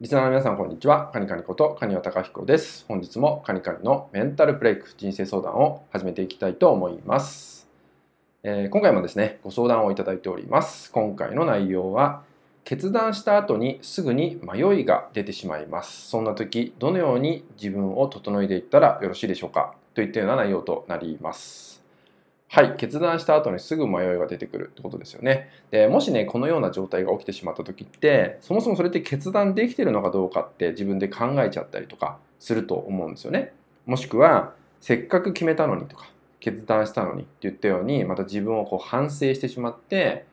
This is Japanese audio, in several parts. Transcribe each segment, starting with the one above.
リスナーの皆さん、こんにちは。カニカニこと、カニワタカヒコです。本日もカニカニのメンタルブレイク人生相談を始めていきたいと思います。えー、今回もですね、ご相談をいただいております。今回の内容は、決断した後にすぐに迷いが出てしまいます。そんな時、どのように自分を整えていったらよろしいでしょうか？といったような内容となります。はい、決断した後にすぐ迷いが出てくるってことですよね。でもしね、このような状態が起きてしまった時って、そもそもそれって決断できてるのかどうかって自分で考えちゃったりとかすると思うんですよね。もしくは、せっかく決めたのにとか、決断したのにって言ったように、また自分をこう反省してしまって、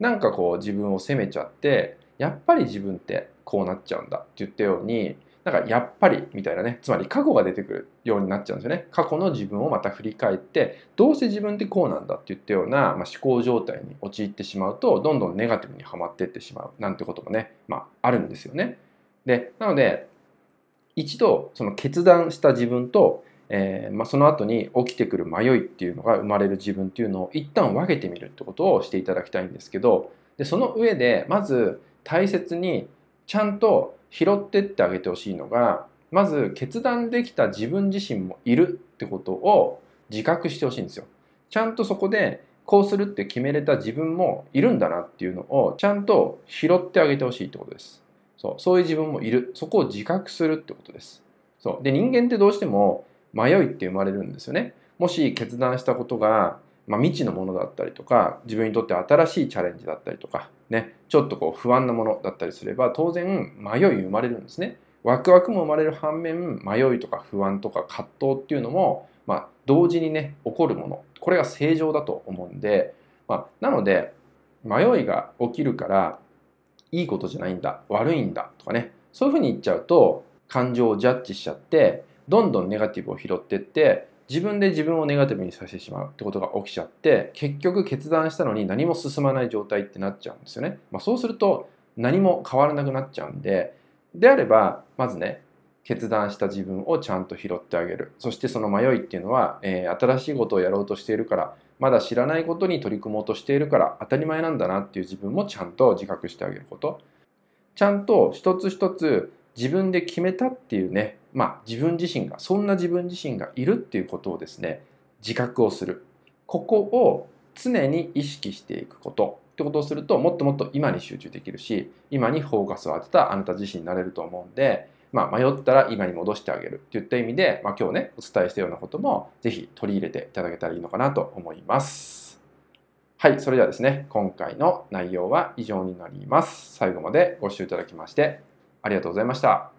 なんかこう自分を責めちゃって、やっぱり自分ってこうなっちゃうんだって言ったように、なんかやっぱりみたいなね、つまり過去が出てくるようになっちゃうんですよね。過去の自分をまた振り返って、どうせ自分ってこうなんだって言ったような、まあ、思考状態に陥ってしまうと、どんどんネガティブにはまっていってしまうなんてこともね、まあ、あるんですよね。で、なので、一度その決断した自分と、えー、まあ、その後に起きてくる迷いっていうのが生まれる自分っていうのを一旦分けてみるってことをしていただきたいんですけどでその上でまず大切にちゃんと拾ってってあげてほしいのがまず決断できた自分自身もいるってことを自覚してほしいんですよ。ちゃんとそこでこうするって決めれた自分もいるんだなっていうのをちゃんと拾ってあげてほしいってことです。そうそういう自分もいる。そこを自覚するってことです。そうで人間ってどうしても迷いって生まれるんですよね。もし決断したことがまあ、未知のものだったりとか自分にとって新しいチャレンジだったりとかねちょっとこう不安なものだったりすれば当然迷い生まれるんですね。ワクワクも生まれる反面迷いとか不安とか葛藤っていうのも、まあ、同時にね起こるもの。これが正常だと思うんで、まあ、なので迷いが起きるからいいことじゃないんだ悪いんだとかね。そういうふうに言っちゃうと感情をジャッジしちゃってどんどんネガティブを拾ってって自分で自分をネガティブにさせてしまうってことが起きちゃって結局決断したのに何も進まない状態ってなっちゃうんですよね。まあ、そうすると何も変わらなくなっちゃうんでであればまずね決断した自分をちゃんと拾ってあげるそしてその迷いっていうのは、えー、新しいことをやろうとしているからまだ知らないことに取り組もうとしているから当たり前なんだなっていう自分もちゃんと自覚してあげることちゃんと一つ一つ自分で決めたっていうねまあ、自分自身がそんな自分自身がいるっていうことをですね自覚をするここを常に意識していくことってことをするともっともっと今に集中できるし今にフォーカスを当てたあなた自身になれると思うんで、まあ、迷ったら今に戻してあげるっていった意味で、まあ、今日ねお伝えしたようなこともぜひ取り入れていただけたらいいのかなと思います。はい、それではですね、今回の内容は以上になります。最後までご視聴いただきましてありがとうございました。